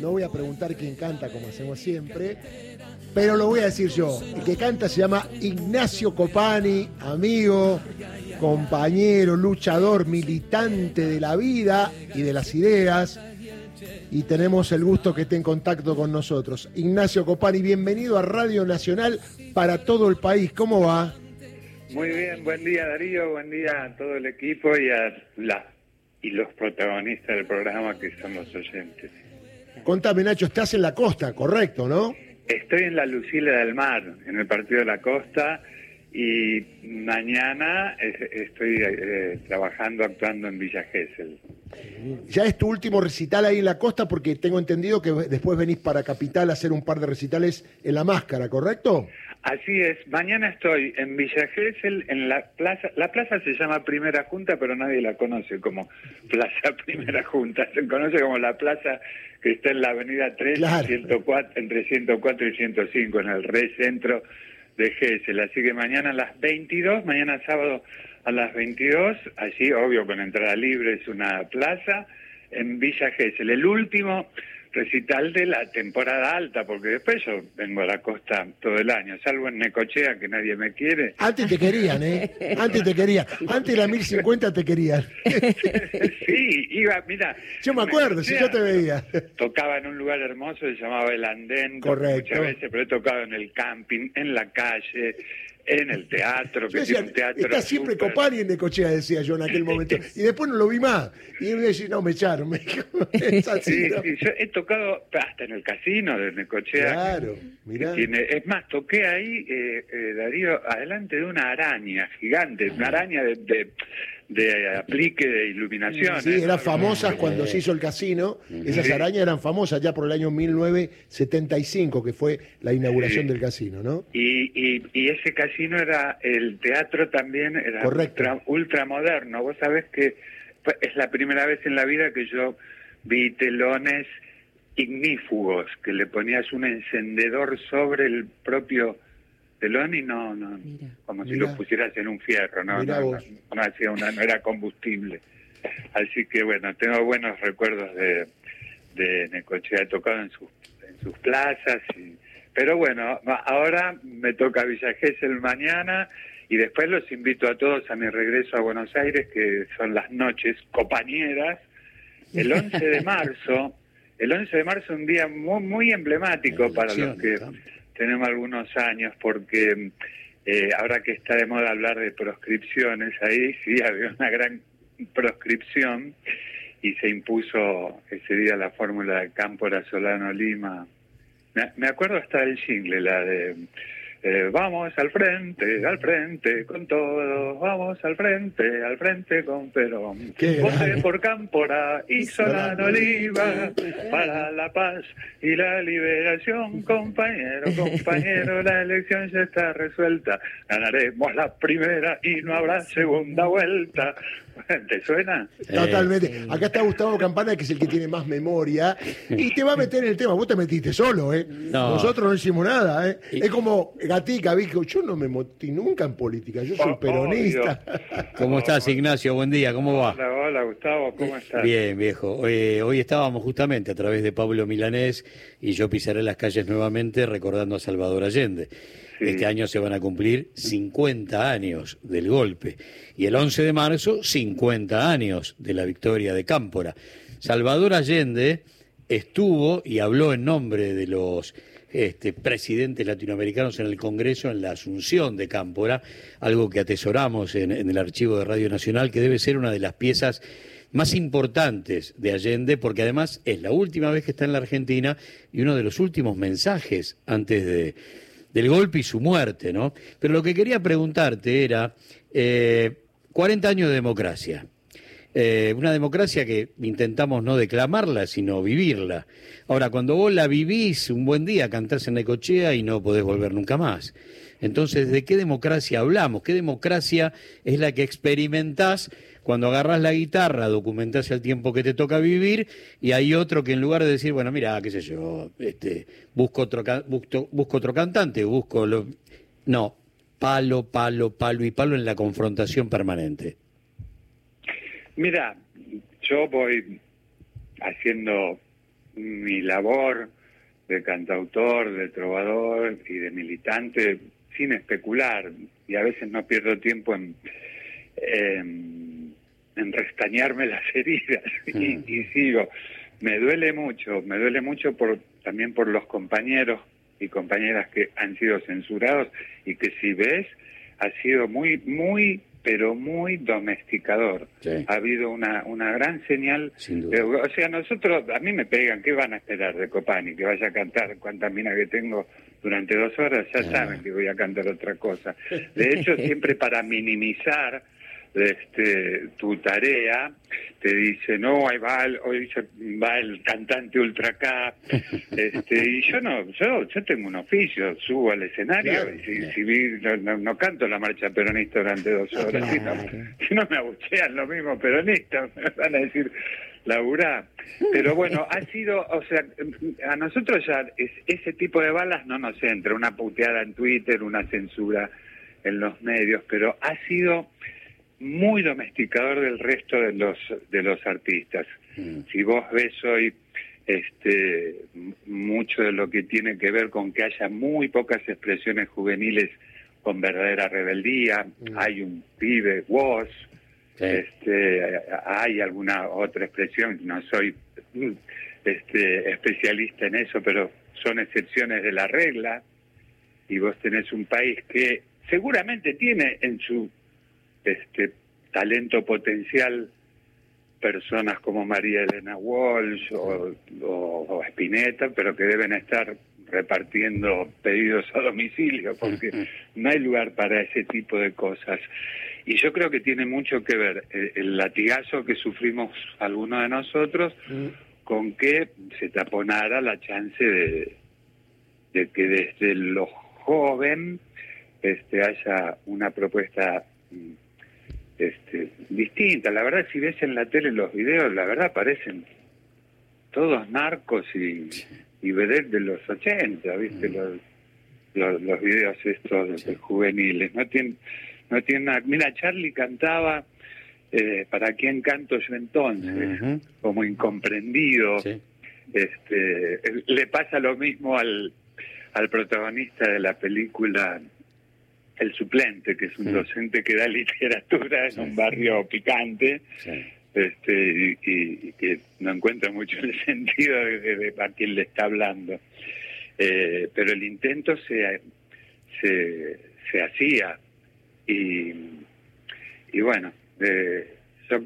no voy a preguntar quién canta como hacemos siempre, pero lo voy a decir yo. El que canta se llama Ignacio Copani, amigo, compañero, luchador, militante de la vida y de las ideas. Y tenemos el gusto que esté en contacto con nosotros. Ignacio Copani, bienvenido a Radio Nacional para todo el país. ¿Cómo va? Muy bien, buen día Darío, buen día a todo el equipo y a la y los protagonistas del programa que son los oyentes. Contame Nacho, estás en la costa, correcto, ¿no? Estoy en la Lucila del Mar, en el Partido de la Costa, y mañana estoy eh, trabajando, actuando en Villa Gesell. Ya es tu último recital ahí en la costa porque tengo entendido que después venís para Capital a hacer un par de recitales en la máscara, ¿correcto? Así es, mañana estoy en Villa Gesell, en la plaza, la plaza se llama Primera Junta, pero nadie la conoce como Plaza Primera Junta, se conoce como la plaza que está en la avenida 3, 104, entre 104 y 105, en el recentro de Gesell. Así que mañana a las 22, mañana sábado a las 22, allí obvio con entrada libre es una plaza, en Villa Gesell. El último recital de la temporada alta, porque después yo vengo a la costa todo el año, salvo en Necochea, que nadie me quiere. Antes te querían, ¿eh? Antes te querían. Antes de la 1050 te querían. sí, iba, mira. Yo me acuerdo, si yo te veía. Tocaba en un lugar hermoso, se llamaba El Andén. Correcto. Muchas veces, pero he tocado en el camping, en la calle, en el teatro, que decía, un teatro. Está siempre Copani en Necochea, decía yo en aquel momento. Y después no lo vi más. Y me decía, no, me echaron. Me dijo, sí, sí, yo he tocado hasta en el casino de Necochea. Claro, mirá. es más, toqué ahí, eh, eh, Darío, adelante de una araña gigante, una araña de de aplique de iluminación. Sí, eran famosas cuando se hizo el casino. Esas arañas eran famosas ya por el año 1975, que fue la inauguración del casino, ¿no? Y, y, ese casino era, el teatro también era ultra, ultra, moderno. Vos sabés que es la primera vez en la vida que yo vi telones ignífugos, que le ponías un encendedor sobre el propio y no, no como si lo pusieras en un fierro, no, no, no, hacía una, no era combustible. Así que bueno, tengo buenos recuerdos de, de Necochea, he tocado en sus, en sus plazas, y, pero bueno, ahora me toca Villa Gesell mañana y después los invito a todos a mi regreso a Buenos Aires, que son las noches compañeras, el 11 de marzo. El 11 de marzo un día muy, muy emblemático para los que tenemos algunos años porque eh, ahora que está de moda hablar de proscripciones, ahí sí había una gran proscripción y se impuso ese día la fórmula de Cámpora Solano Lima. Me, acuerdo hasta el jingle, la de eh, vamos al frente, al frente con todo, vamos al frente, al frente con Perón. Voté por Cámpora y Solano Oliva para la paz y la liberación, compañero, compañero, la elección ya está resuelta. Ganaremos la primera y no habrá segunda vuelta. ¿Te suena? Totalmente. Acá está Gustavo Campana, que es el que tiene más memoria, y te va a meter en el tema. Vos te metiste solo, ¿eh? Nosotros no hicimos nada, ¿eh? Es como Gatica, dijo, yo no me metí nunca en política, yo soy oh, peronista. ¿Cómo estás, Ignacio? Buen día, ¿cómo va? Hola, hola, Gustavo, ¿cómo estás? Bien, viejo. hoy estábamos justamente a través de Pablo Milanés y yo pisaré las calles nuevamente recordando a Salvador Allende. Este año se van a cumplir 50 años del golpe y el 11 de marzo 50 años de la victoria de Cámpora. Salvador Allende estuvo y habló en nombre de los este, presidentes latinoamericanos en el Congreso en la asunción de Cámpora, algo que atesoramos en, el archivo de Radio Nacional, que debe ser una de las piezas más importantes de Allende, porque además es la última vez que está en la Argentina y uno de los últimos mensajes antes de, del golpe y su muerte, ¿no? Pero lo que quería preguntarte era, eh, 40 años de democracia, eh, una democracia que intentamos no declamarla, sino vivirla. Ahora, cuando vos la vivís un buen día, cantás en Necochea y no podés volver nunca más. Entonces, ¿de qué democracia hablamos? ¿Qué democracia es la que experimentás cuando agarras la guitarra, documentás el tiempo que te toca vivir y hay otro que en lugar de decir, bueno, mira, qué sé yo, este, busco otro, busco, busco otro cantante, busco... Lo... No, palo, palo, palo y palo en la confrontación permanente. Mira, yo voy haciendo mi labor de cantautor, de trovador y de militante sin especular y a veces no pierdo tiempo en, en, restañarme las heridas y, mm. y, sigo. Me duele mucho, me duele mucho por también por los compañeros y compañeras que han sido censurados y que si ves ha sido muy muy pero muy domesticador. Ha habido una, una gran señal. o sea, nosotros, a mí me pegan, ¿qué van a esperar de Copani? Que vaya a cantar cuántas minas que tengo durante dos horas, ya saben que voy a cantar otra cosa. De hecho, siempre para minimizar este, tu tarea, te dice, no, ahí va el, hoy va el cantante ultra K, este, y yo no, yo, yo tengo un oficio, subo al escenario y si, no, canto la marcha peronista durante dos horas, si, no, me abuchean los mismos peronistas, me van a decir, Laura. Pero bueno, ha sido, o sea, a nosotros ya ese tipo de balas no nos entra, una puteada en Twitter, una censura en los medios, pero ha sido muy domesticador del resto de los de los artistas. Mm. Si vos ves hoy este mucho de lo que tiene que ver con que haya muy pocas expresiones juveniles con verdadera rebeldía, mm. hay un pibe vos, este hay alguna otra expresión, no soy este especialista en eso, pero son excepciones de la regla y vos tenés un país que seguramente tiene en su este talento potencial personas como María Elena Walsh o, o, Spinetta, pero que deben estar repartiendo pedidos a domicilio, porque no hay lugar para ese tipo de cosas. Y yo creo que tiene mucho que ver el, latigazo que sufrimos algunos de nosotros con que se taponara la chance de, de que desde lo joven este, haya una propuesta este, distinta. La verdad, si ves en la tele los videos, la verdad parecen todos narcos y, y de los 80, ¿viste? Mm. Los, los, videos estos juveniles. No tienen, no tienen nada. Mira, Charlie cantaba eh, ¿Para quién canto yo entonces? Como incomprendido. Este, le pasa lo mismo al, al protagonista de la película el suplente, que es un docente que da literatura en un barrio picante, este, y, que no encuentra mucho el sentido de, a quién le está hablando. Eh, pero el intento se, se, se hacía. Y, y bueno, eh, yo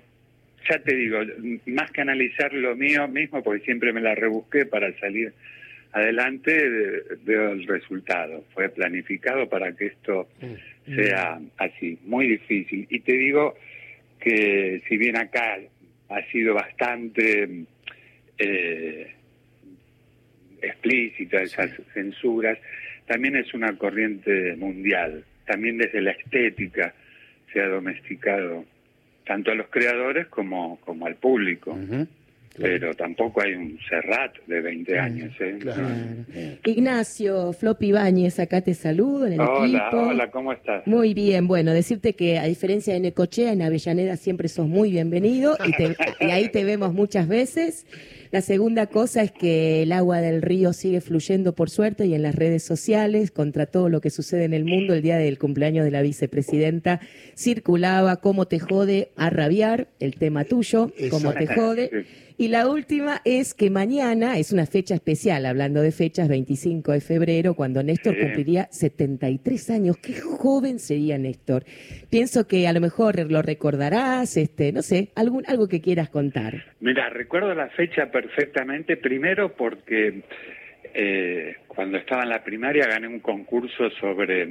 ya te digo, más que analizar lo mío mismo, porque siempre me la rebusqué para salir adelante veo el resultado. Fue planificado para que esto mm. sea así, muy difícil. Y te digo que si bien acá ha sido bastante eh, explícita esas censuras, también es una corriente mundial. También desde la estética se ha domesticado tanto a los creadores como, como al público pero tampoco hay un Serrat de 20 años. ¿eh? Ignacio, Floppy Ibáñez, acá te saludo en el hola, Hola, ¿cómo estás? Muy bien, bueno, decirte que a diferencia de Necochea, en Avellaneda siempre sos muy bienvenido y, y ahí te vemos muchas veces. La segunda cosa es que el agua del río sigue fluyendo por suerte y en las redes sociales, contra todo lo que sucede en el mundo, el día del cumpleaños de la vicepresidenta circulaba cómo te jode a rabiar, el tema tuyo, cómo te jode. Y la última es que mañana es una fecha especial, hablando de fechas, 25 de febrero, cuando Néstor cumpliría 73 años. Qué joven sería Néstor. Pienso que a lo mejor lo recordarás, este, no sé, algún, algo que quieras contar. Mira, recuerdo la fecha perfectamente, primero porque eh, cuando estaba en la primaria gané un concurso sobre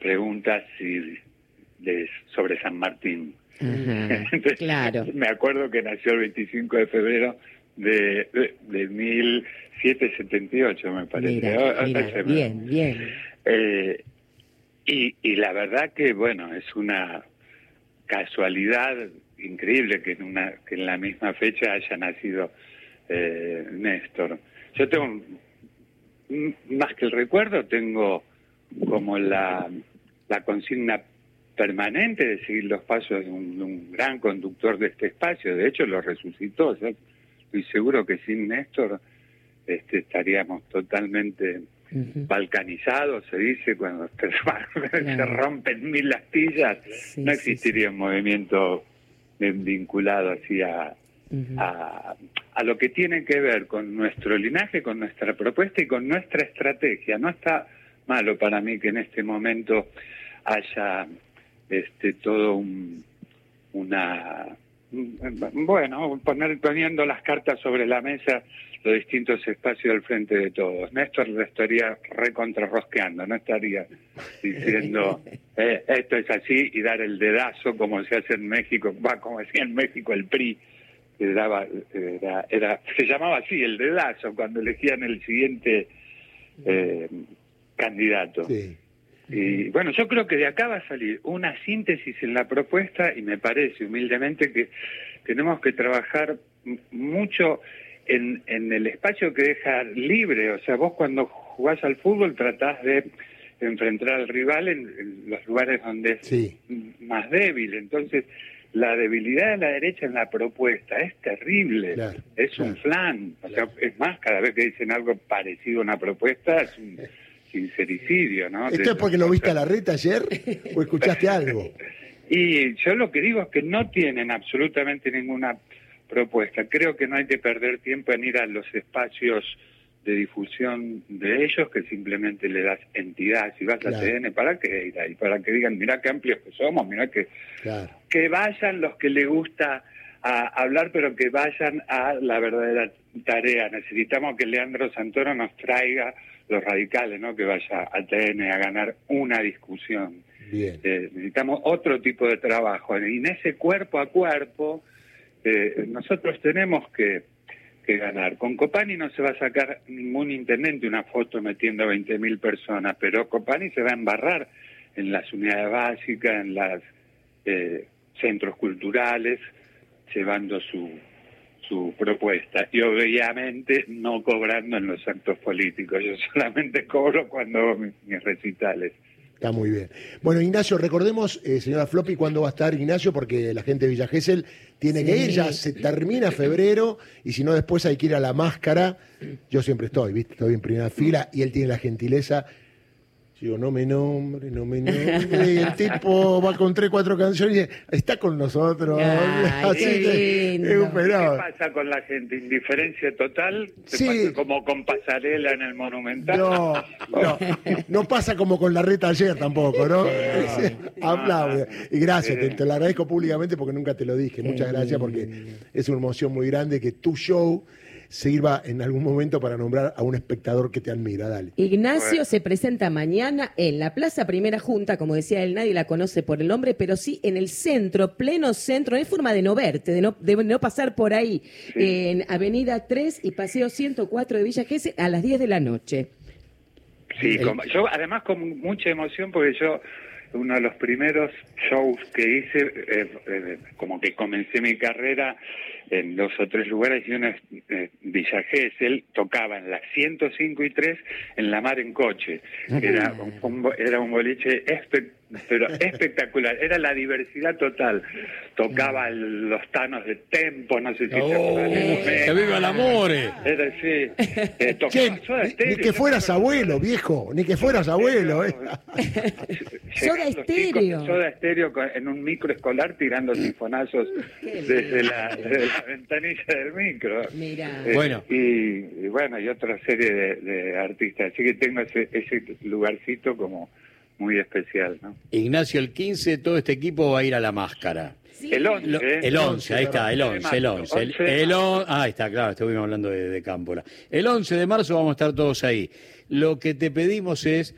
preguntas de, sobre San Martín. claro. Me acuerdo que nació el 25 de febrero de, de, 1778, me parece. Ah, bien, bien. Eh, y, y la verdad que, bueno, es una casualidad increíble que en, una, que en la misma fecha haya nacido eh, Néstor. Yo tengo, más que el recuerdo, tengo como la, la consigna permanente de seguir los pasos de un, gran conductor de este espacio. De hecho, lo resucitó. Estoy seguro que sin Néstor estaríamos totalmente balcanizados, se dice, cuando se, rompen mil astillas, no existiría un movimiento vinculado así a, a, lo que tiene que ver con nuestro linaje, con nuestra propuesta y con nuestra estrategia. No está malo para mí que en este momento haya este todo un, una bueno poner poniendo las cartas sobre la mesa los distintos espacios del frente de todos. Néstor lo estaría recontrarrosqueando, no estaría diciendo eh, esto es así y dar el dedazo como se hace en México, va como decía en México el PRI, daba, era, era, se llamaba así el dedazo cuando elegían el siguiente eh, candidato. Y bueno, yo creo que de acá va a salir una síntesis en la propuesta y me parece humildemente que tenemos que trabajar mucho en, en el espacio que deja libre. O sea, vos cuando jugás al fútbol tratás de enfrentar al rival en, los lugares donde es más débil. Entonces, la debilidad de la derecha en la propuesta es terrible. es un flan. O sea, es más, cada vez que dicen algo parecido a una propuesta, es un sincericidio, ¿no? ¿Esto es porque lo viste a la reta ayer o escuchaste algo? Y yo lo que digo es que no tienen absolutamente ninguna propuesta. Creo que no hay que perder tiempo en ir a los espacios de difusión de ellos que simplemente le das entidad. Si vas a TN, ¿para qué ir ahí? Para que digan, mira qué amplios que somos, mira que... Que vayan los que le gusta a hablar, pero que vayan a la verdadera tarea. Necesitamos que Leandro Santoro nos traiga los radicales, ¿no? Que vaya a TN a ganar una discusión. Bien. Eh, necesitamos otro tipo de trabajo. Y en ese cuerpo a cuerpo, eh, nosotros tenemos que, que, ganar. Con Copani no se va a sacar ningún intendente una foto metiendo a 20.000 personas, pero Copani se va a embarrar en las unidades básicas, en los eh, centros culturales, llevando su, su propuesta y obviamente no cobrando en los actos políticos. Yo solamente cobro cuando hago mis, recitales. Está muy bien. Bueno, Ignacio, recordemos, eh, señora Floppy, cuándo va a estar Ignacio, porque la gente de Villa Gesell tiene que ir, ya se termina febrero, y si no, después hay que ir a la máscara. Yo siempre estoy, ¿viste? Estoy en primera fila, y él tiene la gentileza Digo, no me nombre, no me nombre. Y el tipo va con tres, cuatro canciones y dice, está con nosotros. Así ¿Qué pasa con la gente? ¿Indiferencia total? Sí. como con Pasarela en el Monumental? No, no, no pasa como con la reta ayer tampoco, ¿no? Aplaude. Y gracias, te, te, lo agradezco públicamente porque nunca te lo dije. Muchas gracias porque es una emoción muy grande que tu show sirva en algún momento para nombrar a un espectador que te admira. Dale. Ignacio se presenta mañana en la Plaza Primera Junta, como decía él, nadie la conoce por el nombre, pero sí en el centro, pleno centro, no hay forma de no verte, de no, de no pasar por ahí, en Avenida 3 y Paseo 104 de Villa Gesell a las 10 de la noche. Sí, yo además con mucha emoción porque yo uno de los primeros shows que hice, eh, eh, como que comencé mi carrera en dos o tres lugares y uno es eh, Villa Gesell, tocaba en las 105 y 3 en la mar en coche. Era un, era un boliche pero espectacular, era la diversidad total. Tocaba los tanos de tempo, no sé si oh, ¡Que viva el amor! Era sí. Eh, ni, que fueras abuelo, viejo, ni que fueras abuelo. Eh. Soda estéreo. Soda estéreo en un micro escolar tirando sinfonazos desde la, ventanilla del micro. Mira. Eh, bueno. Y, bueno, y otra serie de, artistas. Así que tengo ese, ese lugarcito como muy especial. ¿no? Ignacio, el 15 todo este equipo va a ir a la máscara. El 11. el 11, ahí está, el 11, el 11. El, ah, ahí está, claro, estuvimos hablando de, de Cámpora. El 11 de marzo vamos a estar todos ahí. Lo que te pedimos es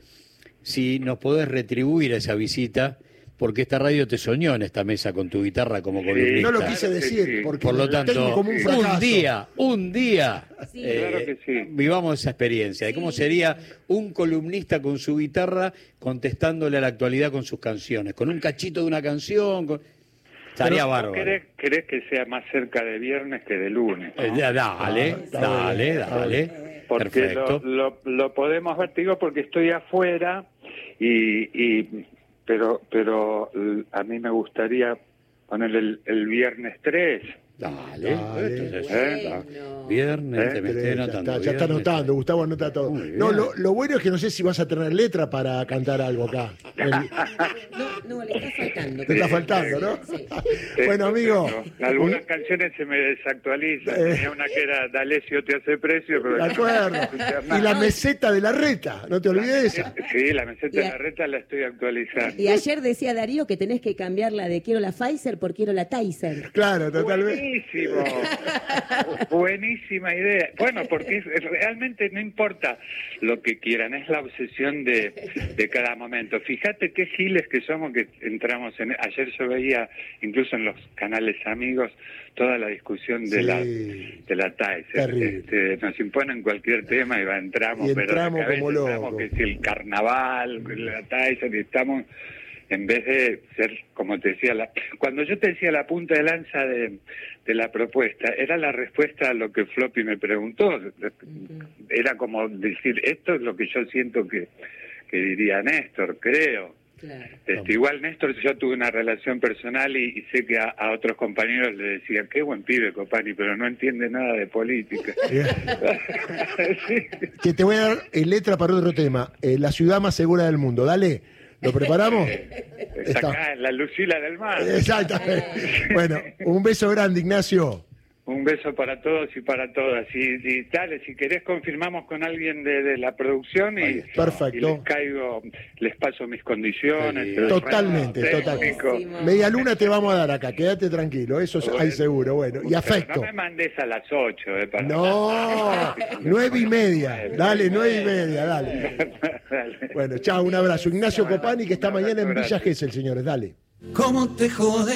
si nos podés retribuir esa visita porque esta radio te soñó en esta mesa con tu guitarra como columnista. no lo quise decir, porque por lo tanto, un, día, un día, eh, vivamos esa experiencia de cómo sería un columnista con su guitarra contestándole a la actualidad con sus canciones, con un cachito de una canción. Estaría bárbaro. ¿Querés, que sea más cerca de viernes que de lunes? Eh, dale, ah, dale, dale, Porque lo, lo, podemos ver, digo, porque estoy afuera y pero pero a mí me gustaría poner el, viernes 3. Dale, ¿Eh? Viernes, te me estoy anotando. Ya está, anotando, Gustavo anota todo. No, lo, lo, bueno es que no sé si vas a tener letra para cantar algo acá. No, no, le está faltando. Te está faltando, ¿no? Sí. bueno, amigo. Algunas canciones se me desactualizan. Eh. Tenía una que era D'Alessio te hace precio, pero... De acuerdo. y la meseta de la reta, no te olvides esa. Sí, la meseta de la reta la estoy actualizando. Y ayer decía Darío que tenés que cambiarla de quiero la Pfizer por quiero la Tyson. Claro, totalmente. Buenísimo. Buenísima idea. Bueno, porque realmente no importa lo que quieran, es la obsesión de, de cada momento. Fíjate qué giles que somos que entramos en... Ayer yo veía, incluso en los canales amigos, toda la discusión de la de la Tyson. Este, nos imponen cualquier tema y va, entramos, y entramos pero como locos. que si el carnaval, la y estamos en vez de ser, como te decía, la, cuando yo te decía la punta de lanza de, de la propuesta, era la respuesta a lo que Floppy me preguntó. Era como decir, esto es lo que yo siento que, que diría Néstor, creo. Este, igual Néstor, yo tuve una relación personal y, sé que a, otros compañeros le decían, qué buen pibe Copani, pero no entiende nada de política. Que te voy a dar en letra para otro tema, eh, la ciudad más segura del mundo, dale. ¿Lo preparamos? Está acá, en la Lucila del Mar. Exactamente. Bueno, un beso grande, Ignacio. Un beso para todos y para todas. Y, dale, si querés confirmamos con alguien de, la producción y, Perfecto. les caigo, les paso mis condiciones. Totalmente, totalmente. Media luna te vamos a dar acá, quédate tranquilo, eso hay seguro. Bueno, y afecto. No me mandes a las ocho. Eh, no, nueve y media. Dale, nueve y media, dale. Bueno, chao, un abrazo. Ignacio Copani, que está mañana en Villa Gesell, señores, dale. ¿Cómo te jode?